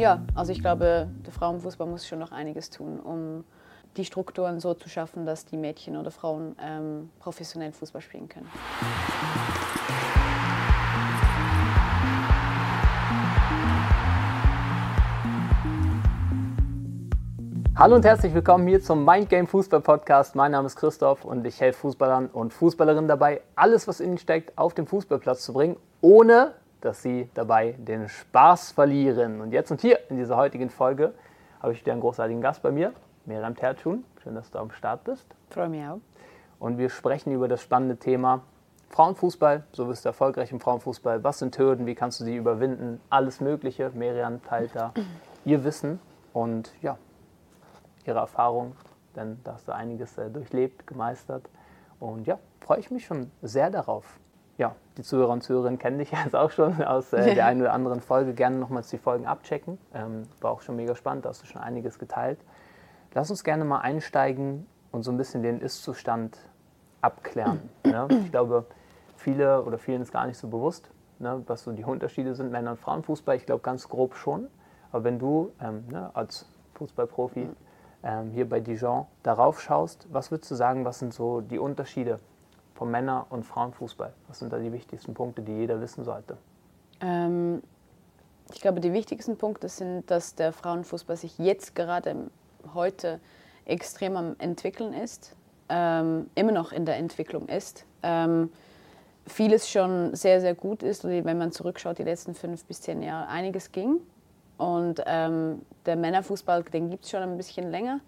Ja, also ich glaube, der Frauenfußball muss schon noch einiges tun, um die Strukturen so zu schaffen, dass die Mädchen oder Frauen ähm, professionell Fußball spielen können. Hallo und herzlich willkommen hier zum Mind Game Fußball Podcast. Mein Name ist Christoph und ich helfe Fußballern und Fußballerinnen dabei, alles, was in ihnen steckt, auf den Fußballplatz zu bringen, ohne dass sie dabei den Spaß verlieren. Und jetzt und hier in dieser heutigen Folge habe ich wieder einen großartigen Gast bei mir, Miriam Tertschun. Schön, dass du am Start bist. Freue mich auch. Und wir sprechen über das spannende Thema Frauenfußball. So wirst du erfolgreich im Frauenfußball. Was sind Hürden? Wie kannst du sie überwinden? Alles Mögliche. Miriam teilt da ihr Wissen und ja, ihre Erfahrung, denn da hast du einiges äh, durchlebt, gemeistert. Und ja, freue ich mich schon sehr darauf ja, die Zuhörer und Zuhörerinnen kennen dich jetzt auch schon aus äh, der einen oder anderen Folge. Gerne nochmals die Folgen abchecken. Ähm, war auch schon mega spannend, da hast du schon einiges geteilt. Lass uns gerne mal einsteigen und so ein bisschen den Ist-Zustand abklären. Ne? Ich glaube, viele oder vielen ist gar nicht so bewusst, ne, was so die Unterschiede sind, Männer- und Frauenfußball. Ich glaube ganz grob schon. Aber wenn du ähm, ne, als Fußballprofi ähm, hier bei Dijon darauf schaust, was würdest du sagen, was sind so die Unterschiede vom Männer- und Frauenfußball? Was sind da die wichtigsten Punkte, die jeder wissen sollte? Ähm, ich glaube, die wichtigsten Punkte sind, dass der Frauenfußball sich jetzt gerade heute extrem am entwickeln ist, ähm, immer noch in der Entwicklung ist. Ähm, vieles schon sehr, sehr gut ist. Und wenn man zurückschaut, die letzten fünf bis zehn Jahre, einiges ging. Und ähm, der Männerfußball, den gibt es schon ein bisschen länger.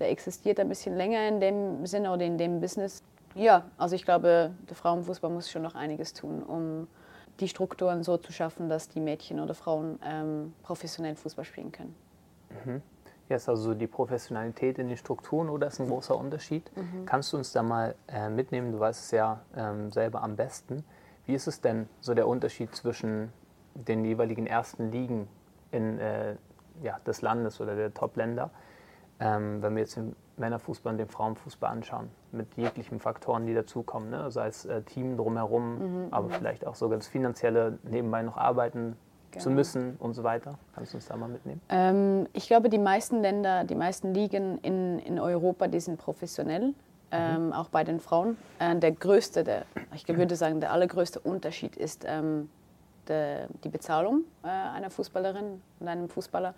Der existiert ein bisschen länger in dem Sinne oder in dem Business. Ja, also ich glaube, der Frauenfußball muss schon noch einiges tun, um die Strukturen so zu schaffen, dass die Mädchen oder Frauen ähm, professionell Fußball spielen können. Mhm. Ja, ist also die Professionalität in den Strukturen oder ist ein großer Unterschied? Mhm. Kannst du uns da mal äh, mitnehmen? Du weißt es ja ähm, selber am besten. Wie ist es denn so der Unterschied zwischen den jeweiligen ersten Ligen in, äh, ja, des Landes oder der Top-Länder, ähm, wenn wir jetzt Männerfußball und den Frauenfußball anschauen, mit jeglichen Faktoren, die dazukommen, ne? sei es äh, Team drumherum, mhm, aber mhm. vielleicht auch sogar das Finanzielle, nebenbei noch arbeiten genau. zu müssen und so weiter. Kannst du uns da mal mitnehmen? Ähm, ich glaube, die meisten Länder, die meisten Ligen in, in Europa, die sind professionell. Mhm. Ähm, auch bei den Frauen. Äh, der größte, der, ich würde sagen, der allergrößte Unterschied ist ähm, der, die Bezahlung äh, einer Fußballerin und einem Fußballer.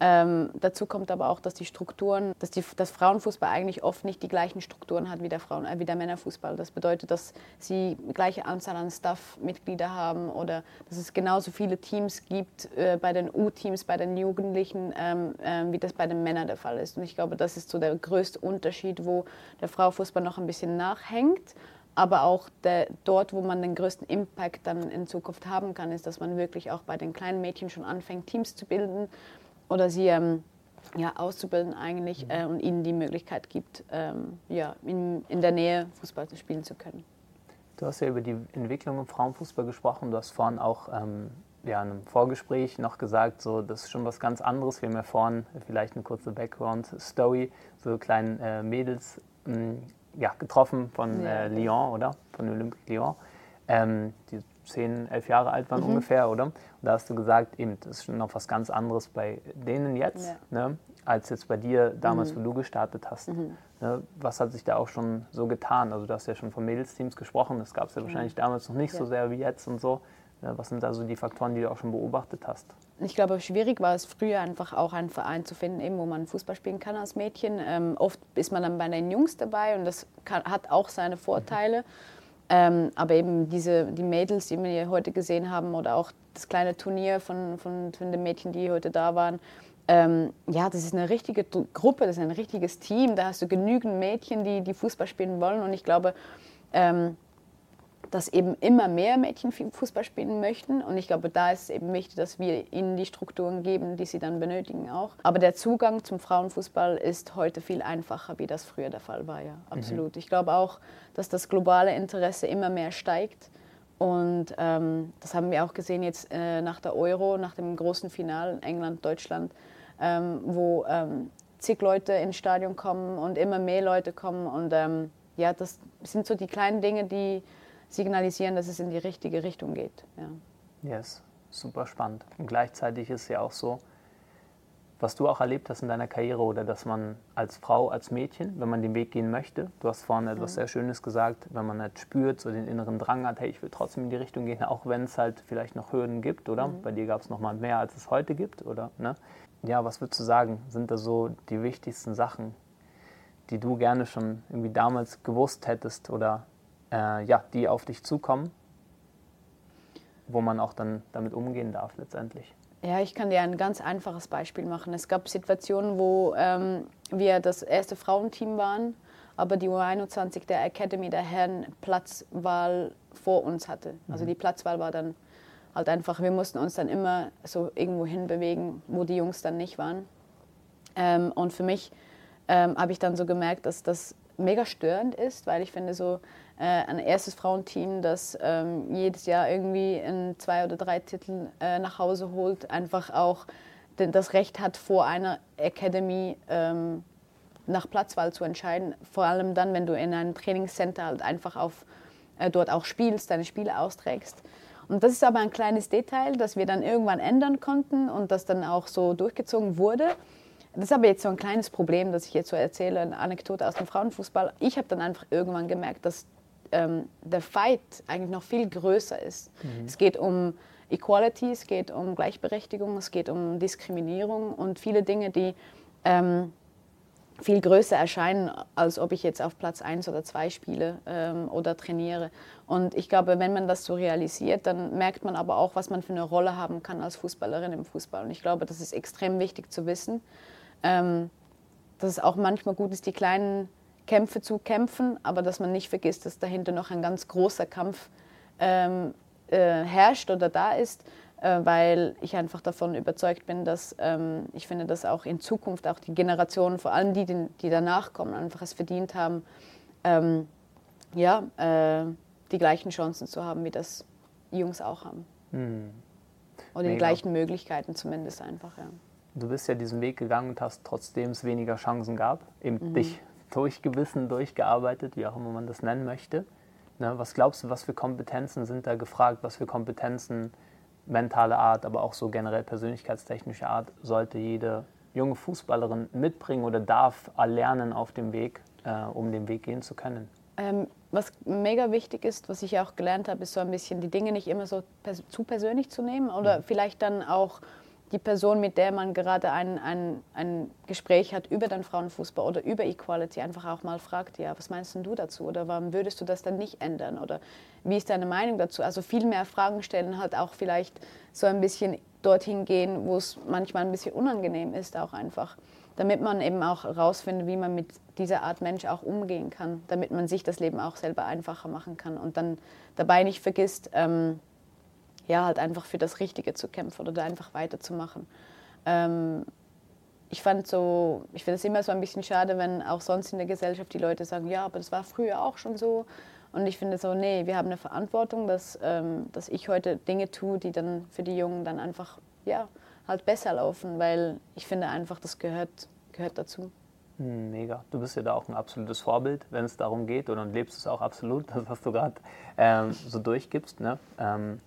Ähm, dazu kommt aber auch, dass die Strukturen, dass die, das Frauenfußball eigentlich oft nicht die gleichen Strukturen hat wie der, Frauen, äh, wie der Männerfußball. Das bedeutet, dass sie gleiche Anzahl an Staff-Mitglieder haben oder dass es genauso viele Teams gibt äh, bei den U-Teams, bei den Jugendlichen, ähm, äh, wie das bei den Männern der Fall ist. Und ich glaube, das ist so der größte Unterschied, wo der Frauenfußball noch ein bisschen nachhängt aber auch der, dort, wo man den größten Impact dann in Zukunft haben kann, ist, dass man wirklich auch bei den kleinen Mädchen schon anfängt, Teams zu bilden oder sie ähm, ja, auszubilden eigentlich mhm. äh, und ihnen die Möglichkeit gibt, ähm, ja, in, in der Nähe Fußball spielen zu können. Du hast ja über die Entwicklung im Frauenfußball gesprochen. Du hast vorhin auch ähm, ja, in einem Vorgespräch noch gesagt, so, das ist schon was ganz anderes. Wir haben ja vorhin vielleicht eine kurze Background-Story, so kleinen äh, Mädels mh, hm, ja, getroffen von ja. äh, Lyon, oder? Von Olympique Lyon. Ähm, die zehn, elf Jahre alt waren mhm. ungefähr, oder? Und da hast du gesagt, eben, das ist noch was ganz anderes bei denen jetzt, ja. ne, als jetzt bei dir damals, mhm. wo du gestartet hast. Mhm. Ne, was hat sich da auch schon so getan? Also du hast ja schon von Mädelsteams gesprochen, das gab es ja wahrscheinlich damals noch nicht ja. so sehr wie jetzt und so. Ne, was sind da so die Faktoren, die du auch schon beobachtet hast? Ich glaube, schwierig war es früher einfach auch einen Verein zu finden, eben, wo man Fußball spielen kann als Mädchen. Ähm, oft ist man dann bei den Jungs dabei und das kann, hat auch seine Vorteile. Mhm. Ähm, aber eben diese, die Mädels, die wir heute gesehen haben, oder auch das kleine Turnier von, von, von den Mädchen, die heute da waren, ähm, ja, das ist eine richtige Gruppe, das ist ein richtiges Team. Da hast du genügend Mädchen, die, die Fußball spielen wollen. Und ich glaube, ähm, dass eben immer mehr Mädchen Fußball spielen möchten. Und ich glaube, da ist es eben wichtig, dass wir ihnen die Strukturen geben, die sie dann benötigen auch. Aber der Zugang zum Frauenfußball ist heute viel einfacher, wie das früher der Fall war, ja, absolut. Mhm. Ich glaube auch, dass das globale Interesse immer mehr steigt. Und ähm, das haben wir auch gesehen jetzt äh, nach der Euro, nach dem großen Finale England, Deutschland, ähm, wo ähm, zig Leute ins Stadion kommen und immer mehr Leute kommen. Und ähm, ja, das sind so die kleinen Dinge, die signalisieren, dass es in die richtige Richtung geht. Ja. Yes, super spannend. Und gleichzeitig ist es ja auch so, was du auch erlebt hast in deiner Karriere oder dass man als Frau, als Mädchen, wenn man den Weg gehen möchte, du hast vorhin etwas mhm. sehr Schönes gesagt, wenn man halt spürt, so den inneren Drang hat, hey, ich will trotzdem in die Richtung gehen, auch wenn es halt vielleicht noch Hürden gibt, oder? Mhm. Bei dir gab es noch mal mehr, als es heute gibt, oder? Ne? Ja, was würdest du sagen, sind da so die wichtigsten Sachen, die du gerne schon irgendwie damals gewusst hättest oder äh, ja, die auf dich zukommen, wo man auch dann damit umgehen darf letztendlich? Ja, ich kann dir ein ganz einfaches Beispiel machen. Es gab Situationen, wo ähm, wir das erste Frauenteam waren, aber die U21 der Academy der Herren Platzwahl vor uns hatte. Also mhm. die Platzwahl war dann halt einfach, wir mussten uns dann immer so irgendwo hinbewegen, wo die Jungs dann nicht waren. Ähm, und für mich ähm, habe ich dann so gemerkt, dass das mega störend ist, weil ich finde so, äh, ein erstes Frauenteam, das ähm, jedes Jahr irgendwie in zwei oder drei Titel äh, nach Hause holt, einfach auch das Recht hat, vor einer Academy ähm, nach Platzwahl zu entscheiden. Vor allem dann, wenn du in einem Trainingscenter halt einfach auf, äh, dort auch spielst, deine Spiele austrägst. Und das ist aber ein kleines Detail, das wir dann irgendwann ändern konnten und das dann auch so durchgezogen wurde. Das ist aber jetzt so ein kleines Problem, das ich jetzt so erzähle, eine Anekdote aus dem Frauenfußball. Ich habe dann einfach irgendwann gemerkt, dass ähm, der Fight eigentlich noch viel größer ist. Mhm. Es geht um Equality, es geht um Gleichberechtigung, es geht um Diskriminierung und viele Dinge, die ähm, viel größer erscheinen, als ob ich jetzt auf Platz 1 oder 2 spiele ähm, oder trainiere. Und ich glaube, wenn man das so realisiert, dann merkt man aber auch, was man für eine Rolle haben kann als Fußballerin im Fußball. Und ich glaube, das ist extrem wichtig zu wissen, ähm, dass es auch manchmal gut ist, die kleinen Kämpfe zu kämpfen, aber dass man nicht vergisst, dass dahinter noch ein ganz großer Kampf ähm, äh, herrscht oder da ist, äh, weil ich einfach davon überzeugt bin, dass ähm, ich finde, dass auch in Zukunft auch die Generationen, vor allem die, die danach kommen, einfach es verdient haben, ähm, ja, äh, die gleichen Chancen zu haben, wie das Jungs auch haben. Hm. Oder Mega. die gleichen Möglichkeiten zumindest einfach, ja. Du bist ja diesen Weg gegangen und hast, trotzdem es weniger Chancen gab, eben mhm. dich durchgebissen, durchgearbeitet, wie auch immer man das nennen möchte. Ne, was glaubst du, was für Kompetenzen sind da gefragt? Was für Kompetenzen mentale Art, aber auch so generell persönlichkeitstechnische Art sollte jede junge Fußballerin mitbringen oder darf erlernen auf dem Weg, äh, um den Weg gehen zu können? Ähm, was mega wichtig ist, was ich auch gelernt habe, ist so ein bisschen die Dinge nicht immer so pers zu persönlich zu nehmen oder mhm. vielleicht dann auch die Person, mit der man gerade ein, ein, ein Gespräch hat über den Frauenfußball oder über Equality, einfach auch mal fragt, ja, was meinst du dazu? Oder warum würdest du das dann nicht ändern? Oder wie ist deine Meinung dazu? Also viel mehr Fragen stellen, halt auch vielleicht so ein bisschen dorthin gehen, wo es manchmal ein bisschen unangenehm ist, auch einfach, damit man eben auch herausfindet, wie man mit dieser Art Mensch auch umgehen kann, damit man sich das Leben auch selber einfacher machen kann und dann dabei nicht vergisst, ähm, ja, halt einfach für das Richtige zu kämpfen oder einfach weiterzumachen. Ähm, ich fand so, ich finde es immer so ein bisschen schade, wenn auch sonst in der Gesellschaft die Leute sagen, ja, aber das war früher auch schon so. Und ich finde so, nee, wir haben eine Verantwortung, dass, ähm, dass ich heute Dinge tue, die dann für die Jungen dann einfach, ja, halt besser laufen, weil ich finde einfach, das gehört, gehört dazu. Hm, mega. Du bist ja da auch ein absolutes Vorbild, wenn es darum geht, und lebst es auch absolut, das, was du gerade ähm, so durchgibst. Ne? Ähm,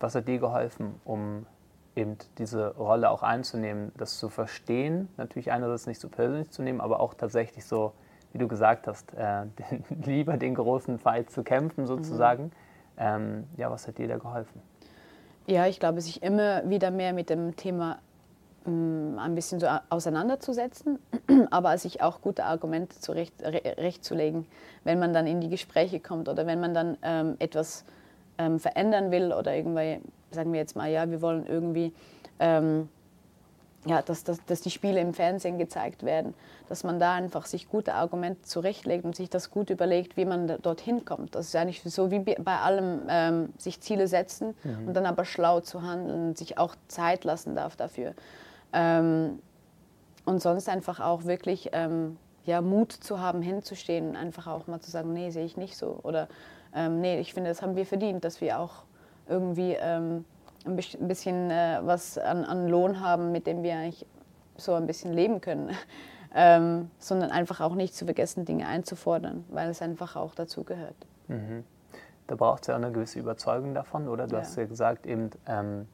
was hat dir geholfen, um eben diese Rolle auch einzunehmen, das zu verstehen, natürlich einerseits nicht so persönlich zu nehmen, aber auch tatsächlich so, wie du gesagt hast, äh, den, lieber den großen Fight zu kämpfen sozusagen. Mhm. Ähm, ja, was hat dir da geholfen? Ja, ich glaube, sich immer wieder mehr mit dem Thema ähm, ein bisschen so auseinanderzusetzen, aber sich auch gute Argumente zurechtzulegen, wenn man dann in die Gespräche kommt oder wenn man dann ähm, etwas ähm, verändern will oder irgendwie, sagen wir jetzt mal, ja, wir wollen irgendwie, ähm, ja, dass, dass, dass die Spiele im Fernsehen gezeigt werden, dass man da einfach sich gute Argumente zurechtlegt und sich das gut überlegt, wie man dorthin kommt. Das ist eigentlich so wie bei allem, ähm, sich Ziele setzen mhm. und dann aber schlau zu handeln und sich auch Zeit lassen darf dafür. Ähm, und sonst einfach auch wirklich ähm, ja, Mut zu haben, hinzustehen und einfach auch mal zu sagen, nee, sehe ich nicht so. Oder ähm, nee, ich finde, das haben wir verdient, dass wir auch irgendwie ähm, ein bisschen äh, was an, an, Lohn haben, mit dem wir eigentlich so ein bisschen leben können. ähm, sondern einfach auch nicht zu vergessen, Dinge einzufordern, weil es einfach auch dazu gehört. Mhm. Da braucht es ja auch eine gewisse Überzeugung davon, oder? Du ja. hast ja gesagt, eben, ähm,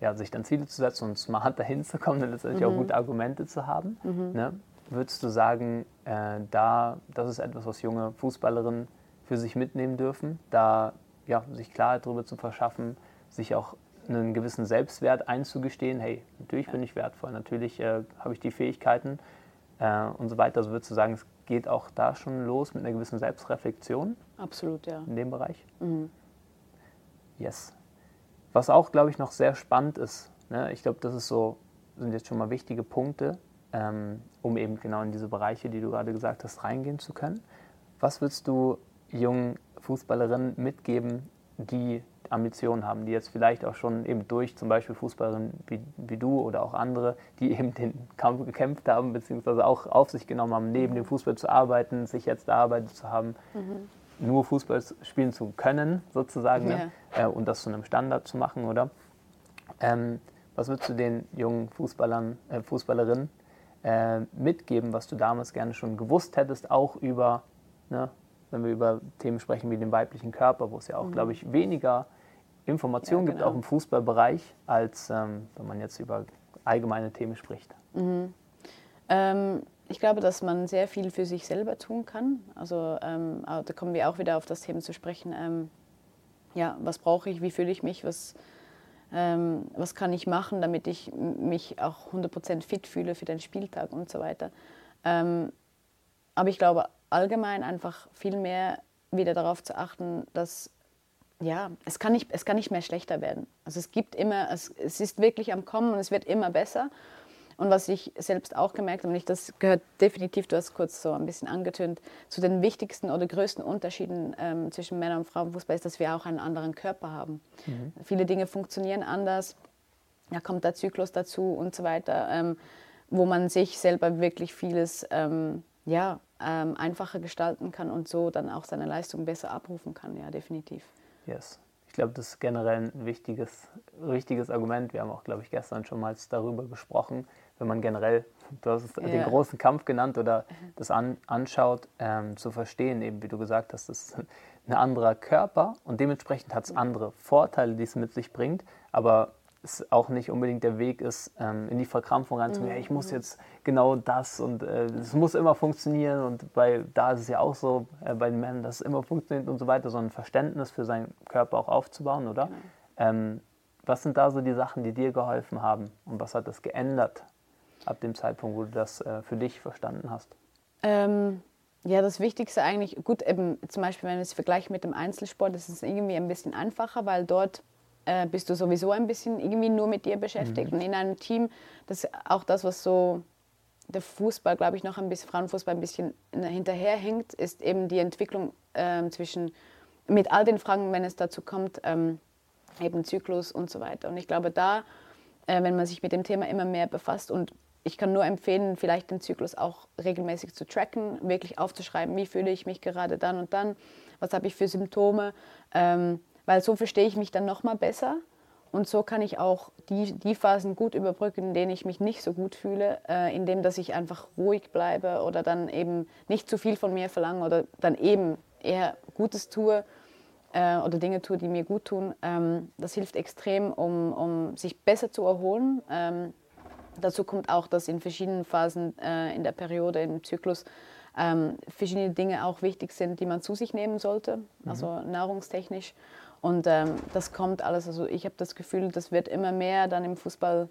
ja, sich dann Ziele zu setzen und smart dahin zu kommen und letztendlich mhm. auch gute Argumente zu haben. Mhm. Ne? Würdest du sagen, äh, da, das ist etwas, was junge Fußballerinnen für sich mitnehmen dürfen, da ja, sich Klarheit darüber zu verschaffen, sich auch einen gewissen Selbstwert einzugestehen, hey, natürlich bin ich wertvoll, natürlich äh, habe ich die Fähigkeiten äh, und so weiter. Also würdest du sagen, es geht auch da schon los mit einer gewissen Selbstreflexion? Absolut, ja. In dem Bereich? Mhm. Yes. Was auch, glaube ich, noch sehr spannend ist, ne? ich glaube, das ist so, sind jetzt schon mal wichtige Punkte, ähm, um eben genau in diese Bereiche, die du gerade gesagt hast, reingehen zu können. Was würdest du jungen Fußballerinnen mitgeben, die Ambitionen haben, die jetzt vielleicht auch schon eben durch zum Beispiel Fußballerinnen wie, wie du oder auch andere, die eben den Kampf gekämpft haben, beziehungsweise auch auf sich genommen haben, neben dem Fußball zu arbeiten, sich jetzt erarbeitet zu haben, mhm. nur Fußball spielen zu können, sozusagen, ja. ne? äh, und das zu einem Standard zu machen, oder? Ähm, was würdest du den jungen Fußballern, äh, Fußballerinnen äh, mitgeben, was du damals gerne schon gewusst hättest, auch über ne, wenn wir über Themen sprechen wie den weiblichen Körper, wo es ja auch, mhm. glaube ich, weniger Informationen ja, genau. gibt, auch im Fußballbereich, als ähm, wenn man jetzt über allgemeine Themen spricht. Mhm. Ähm, ich glaube, dass man sehr viel für sich selber tun kann. Also ähm, da kommen wir auch wieder auf das Thema zu sprechen. Ähm, ja, was brauche ich, wie fühle ich mich, was, ähm, was kann ich machen, damit ich mich auch 100% fit fühle für den Spieltag und so weiter. Ähm, aber ich glaube allgemein einfach viel mehr wieder darauf zu achten, dass ja, es kann nicht, es kann nicht mehr schlechter werden. Also es gibt immer, es, es ist wirklich am Kommen und es wird immer besser. Und was ich selbst auch gemerkt habe, und ich, das gehört definitiv, du hast kurz so ein bisschen angetönt, zu den wichtigsten oder größten Unterschieden ähm, zwischen Männern und Frauenfußball ist, dass wir auch einen anderen Körper haben. Mhm. Viele Dinge funktionieren anders, da kommt der Zyklus dazu und so weiter, ähm, wo man sich selber wirklich vieles ähm, ja, ähm, einfacher gestalten kann und so dann auch seine Leistung besser abrufen kann, ja, definitiv. Yes. Ich glaube, das ist generell ein wichtiges, wichtiges Argument. Wir haben auch, glaube ich, gestern schon mal darüber gesprochen, wenn man generell, du hast es yeah. den großen Kampf genannt oder das an, anschaut, ähm, zu verstehen, eben wie du gesagt hast, das ist ein anderer Körper und dementsprechend hat es andere Vorteile, die es mit sich bringt, aber es auch nicht unbedingt der Weg ist, ähm, in die Verkrampfung reinzugehen. Mhm. Ich muss jetzt genau das und äh, es muss immer funktionieren und bei, da ist es ja auch so, äh, bei den Männern, dass es immer funktioniert und so weiter, sondern Verständnis für seinen Körper auch aufzubauen, oder? Mhm. Ähm, was sind da so die Sachen, die dir geholfen haben und was hat das geändert ab dem Zeitpunkt, wo du das äh, für dich verstanden hast? Ähm, ja, das Wichtigste eigentlich, gut, eben zum Beispiel, wenn wir es vergleichen mit dem Einzelsport, das ist irgendwie ein bisschen einfacher, weil dort äh, bist du sowieso ein bisschen irgendwie nur mit dir beschäftigt. Mhm. Und in einem Team, das ist auch das, was so der Fußball, glaube ich, noch ein bisschen, Frauenfußball ein bisschen hinterherhängt, ist eben die Entwicklung ähm, zwischen, mit all den Fragen, wenn es dazu kommt, ähm, eben Zyklus und so weiter. Und ich glaube, da, äh, wenn man sich mit dem Thema immer mehr befasst und ich kann nur empfehlen, vielleicht den Zyklus auch regelmäßig zu tracken, wirklich aufzuschreiben, wie fühle ich mich gerade dann und dann, was habe ich für Symptome. Ähm, weil so verstehe ich mich dann nochmal besser und so kann ich auch die, die Phasen gut überbrücken, in denen ich mich nicht so gut fühle, äh, indem dass ich einfach ruhig bleibe oder dann eben nicht zu viel von mir verlange oder dann eben eher Gutes tue äh, oder Dinge tue, die mir gut tun. Ähm, das hilft extrem, um, um sich besser zu erholen. Ähm, dazu kommt auch, dass in verschiedenen Phasen äh, in der Periode, im Zyklus, ähm, verschiedene Dinge auch wichtig sind, die man zu sich nehmen sollte, mhm. also nahrungstechnisch. Und ähm, das kommt alles, also ich habe das Gefühl, das wird immer mehr dann im Fußball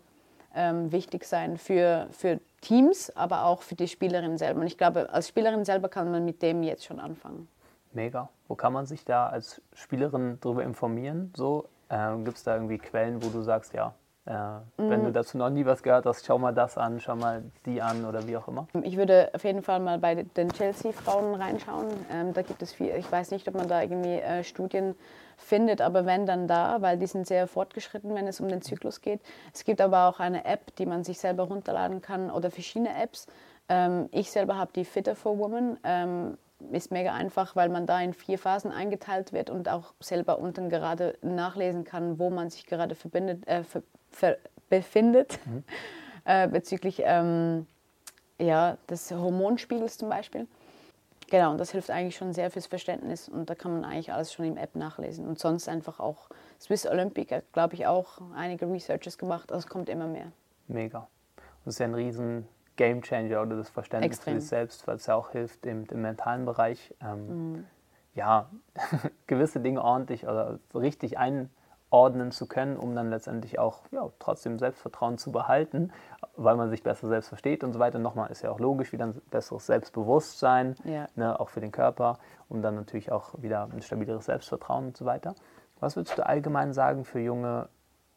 ähm, wichtig sein für, für Teams, aber auch für die Spielerin selber. Und ich glaube, als Spielerin selber kann man mit dem jetzt schon anfangen. Mega. Wo kann man sich da als Spielerin darüber informieren? So, äh, Gibt es da irgendwie Quellen, wo du sagst, ja, äh, wenn du mhm. dazu noch nie was gehört hast, schau mal das an, schau mal die an oder wie auch immer. Ich würde auf jeden Fall mal bei den Chelsea-Frauen reinschauen. Ähm, da gibt es viel, ich weiß nicht, ob man da irgendwie äh, Studien findet, aber wenn dann da, weil die sind sehr fortgeschritten, wenn es um den Zyklus geht. Es gibt aber auch eine App, die man sich selber runterladen kann oder verschiedene Apps. Ähm, ich selber habe die Fitter for Women. Ähm, ist mega einfach, weil man da in vier Phasen eingeteilt wird und auch selber unten gerade nachlesen kann, wo man sich gerade verbindet, äh, befindet mhm. äh, bezüglich ähm, ja, des Hormonspiegels zum Beispiel. Genau, und das hilft eigentlich schon sehr fürs Verständnis und da kann man eigentlich alles schon im App nachlesen. Und sonst einfach auch Swiss Olympic hat, glaube ich, auch einige Researches gemacht, also es kommt immer mehr. Mega. Das ist ja ein riesen Game Changer oder das Verständnis Extrem. für sich selbst, weil es ja auch hilft im, im mentalen Bereich. Ähm, mhm. Ja, gewisse Dinge ordentlich oder richtig einordnen zu können, um dann letztendlich auch ja, trotzdem Selbstvertrauen zu behalten, weil man sich besser selbst versteht und so weiter. Nochmal ist ja auch logisch, wieder ein besseres Selbstbewusstsein, Ja. ne, auch für den Körper, um dann natürlich auch wieder ein stabileres Selbstvertrauen und so weiter. Was würdest du allgemein sagen für junge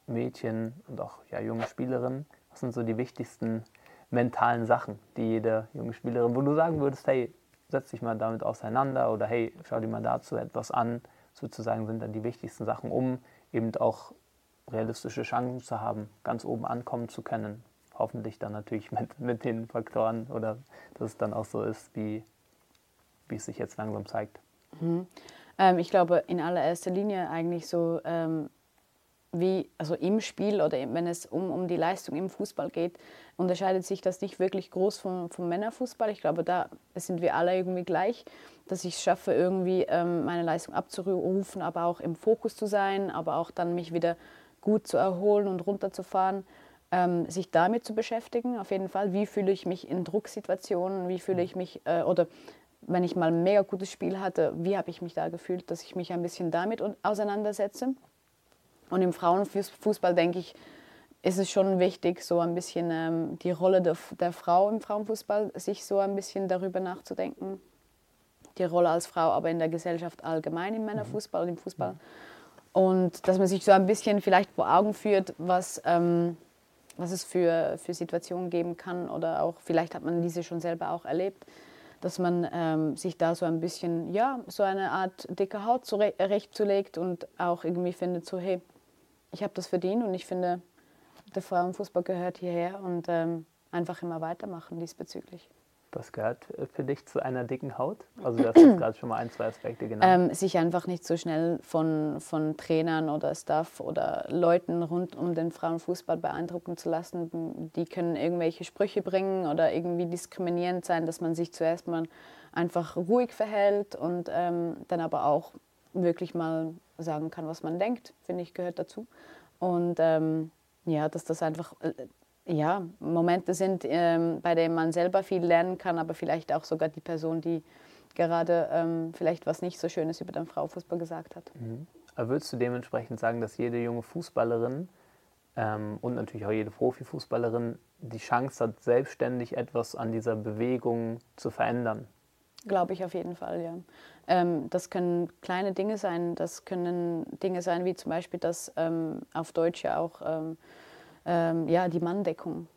Mädchen und auch ja, junge Spielerinnen? Was sind so die wichtigsten mentalen Sachen, die jede junge Spielerin, wo du sagen würdest, hey, setz dich mal damit auseinander oder hey, schau dir mal dazu etwas an. Sozusagen sind dann die wichtigsten Sachen, um eben auch realistische Chancen zu haben, ganz oben ankommen zu können. Hoffentlich dann natürlich mit, mit den Faktoren oder dass es dann auch so ist, wie, wie es sich jetzt langsam zeigt. Ähm, ich glaube in allererster Linie eigentlich so ähm, wie, also im Spiel oder wenn es um, um die Leistung im Fußball geht, unterscheidet sich das nicht wirklich groß vom, vom Männerfußball. Ich glaube, da sind wir alle irgendwie gleich, dass ich es schaffe, irgendwie ähm, meine Leistung abzurufen, aber auch im Fokus zu sein, aber auch dann mich wieder gut zu erholen und runterzufahren. Ähm, sich damit zu beschäftigen, auf jeden Fall. Wie fühle ich mich in Drucksituationen? Wie fühle ich mich, äh, oder wenn ich mal ein mega gutes Spiel hatte, wie habe ich mich da gefühlt, dass ich mich ein bisschen damit auseinandersetze. Und im Frauenfußball, denke ich, ist es schon wichtig, so ein bisschen ähm, die Rolle der, der Frau im Frauenfußball, sich so ein bisschen darüber nachzudenken. Die Rolle als Frau, aber in der Gesellschaft allgemein im Männerfußball und im Fußball. Und dass man sich so ein bisschen vielleicht vor Augen führt, was, ähm, was es für, für Situationen geben kann oder auch, vielleicht hat man diese schon selber auch erlebt, dass man ähm, sich da so ein bisschen, ja, so eine Art dicke Haut zurechtzulegt und auch irgendwie findet, so, hey, ich habe das verdient und ich finde, der Frauenfußball gehört hierher und ähm, einfach immer weitermachen diesbezüglich. Was gehört für dich zu einer dicken Haut? Also du hast jetzt gerade schon mal ein, zwei Aspekte genannt. Ähm, sich einfach nicht so schnell von, von Trainern oder Staff oder Leuten rund um den Frauenfußball beeindrucken zu lassen. Die können irgendwelche Sprüche bringen oder irgendwie diskriminierend sein, dass man sich zuerst mal einfach ruhig verhält und ähm, dann aber auch wirklich mal sagen kann, was man denkt, finde ich, gehört dazu. Und ähm, ja, dass das einfach äh, ja, Momente sind, ähm, bei denen man selber viel lernen kann, aber vielleicht auch sogar die Person, die gerade ähm, vielleicht was nicht so Schönes über den Frauenfußball gesagt hat. Aber würdest du dementsprechend sagen, dass jede junge Fußballerin ähm, und natürlich auch jede Profifußballerin die Chance hat, selbstständig etwas an dieser Bewegung zu verändern? Glaube ich auf jeden Fall, ja. Ähm, das können kleine Dinge sein. Das können Dinge sein, wie zum Beispiel, dass ähm, auf Deutsch ja auch ähm, ähm, ja, die Manndeckung.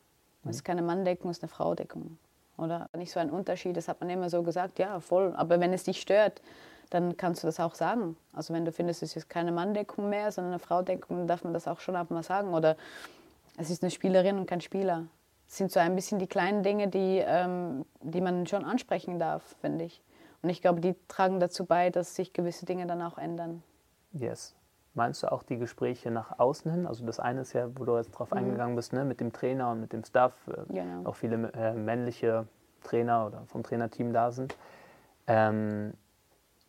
Es ist keine Manndeckung, es ist eine Fraudeckung. Oder nicht so ein Unterschied, das hat man immer so gesagt, ja, voll. Aber wenn es dich stört, dann kannst du das auch sagen. Also wenn du findest, es ist keine Manndeckung mehr, sondern eine Fraudeckung, dann darf man das auch schon auch mal sagen. Oder es ist eine Spielerin und kein Spieler. Das sind so ein bisschen die kleinen Dinge, die, ähm, die man schon ansprechen darf, finde ich. Und ich glaube, die tragen dazu bei, dass sich gewisse Dinge dann auch ändern. Yes. Meinst du auch die Gespräche nach außen hin? Also das eine ist ja, wo du jetzt drauf eingegangen bist, ne, mit dem Trainer und mit dem Staff, äh, Genau. auch viele äh, männliche Trainer oder vom Trainerteam da sind. Ähm,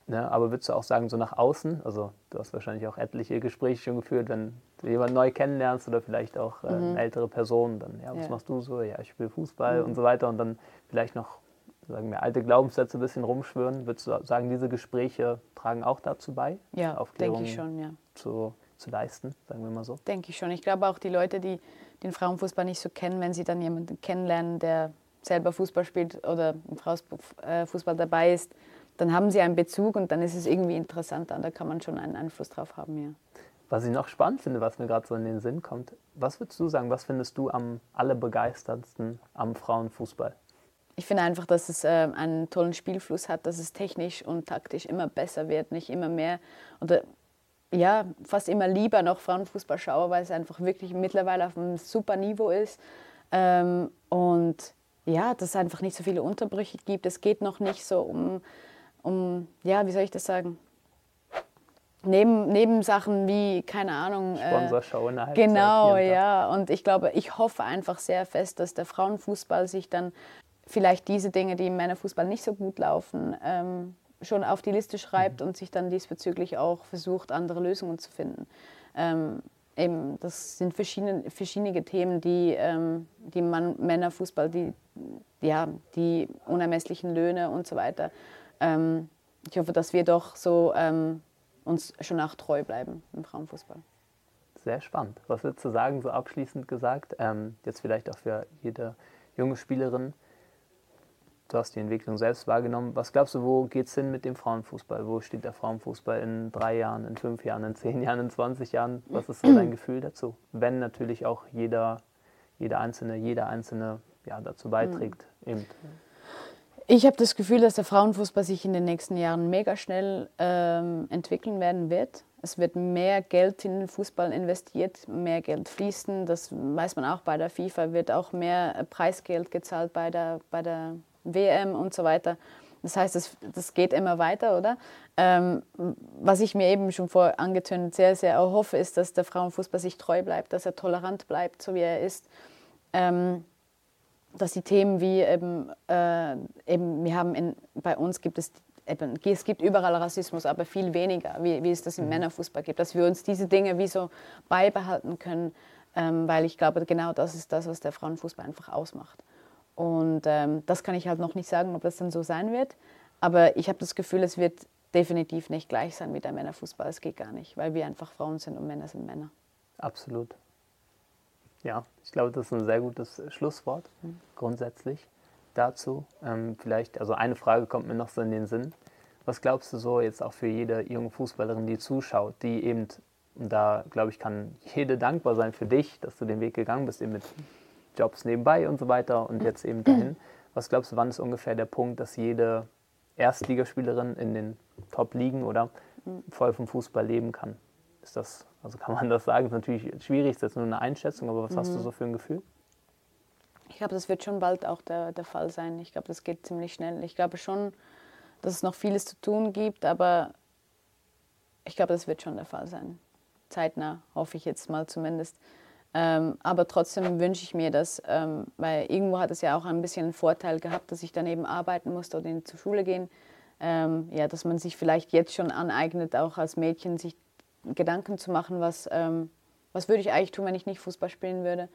ne, aber würdest du auch sagen, so nach außen, also du hast wahrscheinlich auch etliche Gespräche schon geführt, wenn du jemanden neu kennenlernst oder vielleicht auch äh, eine ältere Person, dann, ja, was Ja. machst du so? Ja, ich spiele Fußball und so weiter und dann vielleicht noch, sagen wir, alte Glaubenssätze ein bisschen rumschwören. Würdest du sagen, diese Gespräche tragen auch dazu bei, Ja, Aufklärung denke ich schon, ja. zu, zu leisten, sagen wir mal so? Denke ich schon. Ich glaube auch die Leute, die den Frauenfußball nicht so kennen, wenn sie dann jemanden kennenlernen, der selber Fußball spielt oder im Frauenfußball dabei ist, dann haben sie einen Bezug und dann ist es irgendwie interessanter und da kann man schon einen Einfluss drauf haben, ja. Was ich noch spannend finde, was mir gerade so in den Sinn kommt, was würdest du sagen, was findest du am allerbegeisterndsten am Frauenfußball? Ich finde einfach, dass es äh, einen tollen Spielfluss hat, dass es technisch und taktisch immer besser wird, nicht immer mehr oder ja, fast immer lieber noch Frauenfußball schaue, weil es einfach wirklich mittlerweile auf einem super Niveau ist. Ähm, und ja, dass es einfach nicht so viele Unterbrüche gibt. Es geht noch nicht so um, um ja, wie soll ich das sagen? Neben, neben Sachen wie, keine Ahnung. äh, Sponsorshow in der Halbzeit. Genau, ja. Und ich glaube, ich hoffe einfach sehr fest, dass der Frauenfußball sich dann vielleicht diese Dinge, die im Männerfußball nicht so gut laufen, ähm, schon auf die Liste schreibt mhm. und sich dann diesbezüglich auch versucht, andere Lösungen zu finden. Ähm, eben, das sind verschiedene, verschiedene Themen, die, ähm, die man, Männerfußball, die, ja, die unermesslichen Löhne und so weiter. Ähm, ich hoffe, dass wir doch so ähm, uns schon auch treu bleiben im Frauenfußball. Sehr spannend. Was würdest du sagen, so abschließend gesagt, ähm, jetzt vielleicht auch für jede junge Spielerin, du hast die Entwicklung selbst wahrgenommen. Was glaubst du, wo geht es hin mit dem Frauenfußball? Wo steht der Frauenfußball in drei Jahren, in fünf Jahren, in zehn Jahren, in 20 Jahren? Was ist so dein Gefühl dazu? Wenn natürlich auch jeder, jeder Einzelne, jeder Einzelne ja, dazu beiträgt. Mhm. Eben. Ich habe das Gefühl, dass der Frauenfußball sich in den nächsten Jahren mega schnell ähm, entwickeln werden wird. Es wird mehr Geld in den Fußball investiert, mehr Geld fließen. Das weiß man auch bei der FIFA, wird auch mehr Preisgeld gezahlt bei der, bei der WM und so weiter. Das heißt, das, das geht immer weiter, oder? Ähm, was ich mir eben schon vor angetönt sehr, sehr erhoffe, ist, dass der Frauenfußball sich treu bleibt, dass er tolerant bleibt, so wie er ist. Ähm, dass die Themen wie eben, äh, eben wir haben in, bei uns gibt es eben, es gibt überall Rassismus, aber viel weniger, wie, wie es das im mhm. Männerfußball gibt, dass wir uns diese Dinge wie so beibehalten können, ähm, weil ich glaube, genau das ist das, was der Frauenfußball einfach ausmacht. Und ähm, das kann ich halt noch nicht sagen, ob das dann so sein wird. Aber ich habe das Gefühl, es wird definitiv nicht gleich sein wie der Männerfußball. Es geht gar nicht, weil wir einfach Frauen sind und Männer sind Männer. Absolut. Ja, ich glaube, das ist ein sehr gutes Schlusswort mhm. grundsätzlich dazu. Ähm, vielleicht, also eine Frage kommt mir noch so in den Sinn. Was glaubst du so jetzt auch für jede junge Fußballerin, die zuschaut, die eben, und da glaube ich, kann jede dankbar sein für dich, dass du den Weg gegangen bist, eben mit Jobs nebenbei und so weiter und jetzt eben dahin. Was glaubst du, wann ist ungefähr der Punkt, dass jede Erstligaspielerin in den Top-Ligen oder voll vom Fußball leben kann? Ist das, also kann man das sagen? Ist natürlich schwierig, das ist nur eine Einschätzung, aber was mhm. hast du mhm. so für ein Gefühl? Ich glaube, das wird schon bald auch der, der Fall sein. Ich glaube, das geht ziemlich schnell. Ich glaube schon, dass es noch vieles zu tun gibt, aber ich glaube, das wird schon der Fall sein. Zeitnah, hoffe ich jetzt mal zumindest. Ähm, aber trotzdem wünsche ich mir das, ähm, weil irgendwo hat es ja auch ein bisschen einen Vorteil gehabt, dass ich dann eben arbeiten musste oder in, zur Schule gehen. Ähm, ja, dass man sich vielleicht jetzt schon aneignet, auch als Mädchen sich Gedanken zu machen, was, ähm, was würde ich eigentlich tun, wenn ich nicht Fußball spielen würde.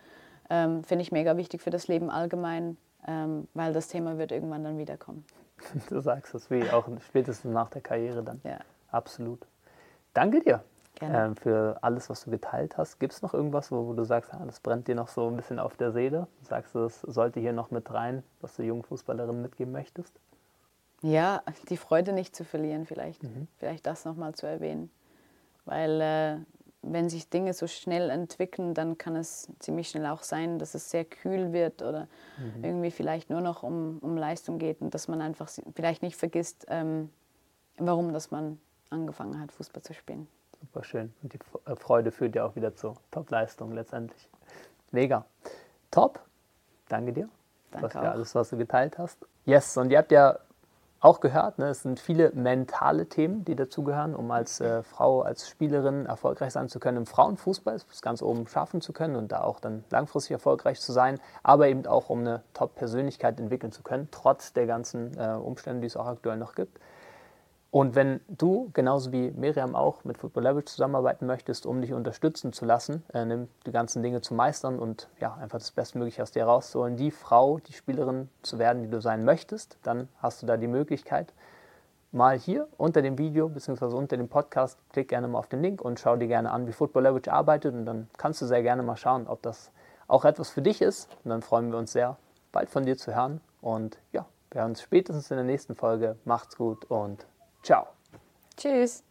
Ähm, finde ich mega wichtig für das Leben allgemein, ähm, weil das Thema wird irgendwann dann wiederkommen. Du sagst es, wie auch spätestens nach der Karriere dann. Ja. Absolut. Danke dir ähm, für alles, was du geteilt hast. Gibt es noch irgendwas, wo, wo, du sagst, ah, das brennt dir noch so ein bisschen auf der Seele? Sagst du, es sollte hier noch mit rein, was du jungen Fußballerinnen mitgeben möchtest? Ja, die Freude nicht zu verlieren, vielleicht. Mhm. Vielleicht das nochmal zu erwähnen. Weil äh, wenn sich Dinge so schnell entwickeln, dann kann es ziemlich schnell auch sein, dass es sehr kühl wird oder mhm. irgendwie vielleicht nur noch um, um Leistung geht und dass man einfach vielleicht nicht vergisst, ähm, warum dass man angefangen hat, Fußball zu spielen. Super schön. Und die äh, Freude führt ja auch wieder zur Top-Leistung letztendlich. Mega. Top. Danke dir. Danke für auch. alles, was du geteilt hast. Yes, und ihr habt ja auch gehört, ne, es sind viele mentale Themen, die dazugehören, um als äh, Frau, als Spielerin erfolgreich sein zu können im Frauenfußball, es ganz oben schaffen zu können und da auch dann langfristig erfolgreich zu sein, aber eben auch um eine Top-Persönlichkeit entwickeln zu können, trotz der ganzen äh, Umstände, die es auch aktuell noch gibt. Und wenn du, genauso wie Miriam auch, mit Football Leverage zusammenarbeiten möchtest, um dich unterstützen zu lassen, äh, die ganzen Dinge zu meistern und ja, einfach das Bestmögliche aus dir rauszuholen, die Frau, die Spielerin zu werden, die du sein möchtest, dann hast du da die Möglichkeit, mal hier unter dem Video bzw. unter dem Podcast, klick gerne mal auf den Link und schau dir gerne an, wie Football Leverage arbeitet und dann kannst du sehr gerne mal schauen, ob das auch etwas für dich ist. Und dann freuen wir uns sehr, bald von dir zu hören. Und ja, wir hören uns spätestens in der nächsten Folge. Macht's gut und Ciao. Tschüss.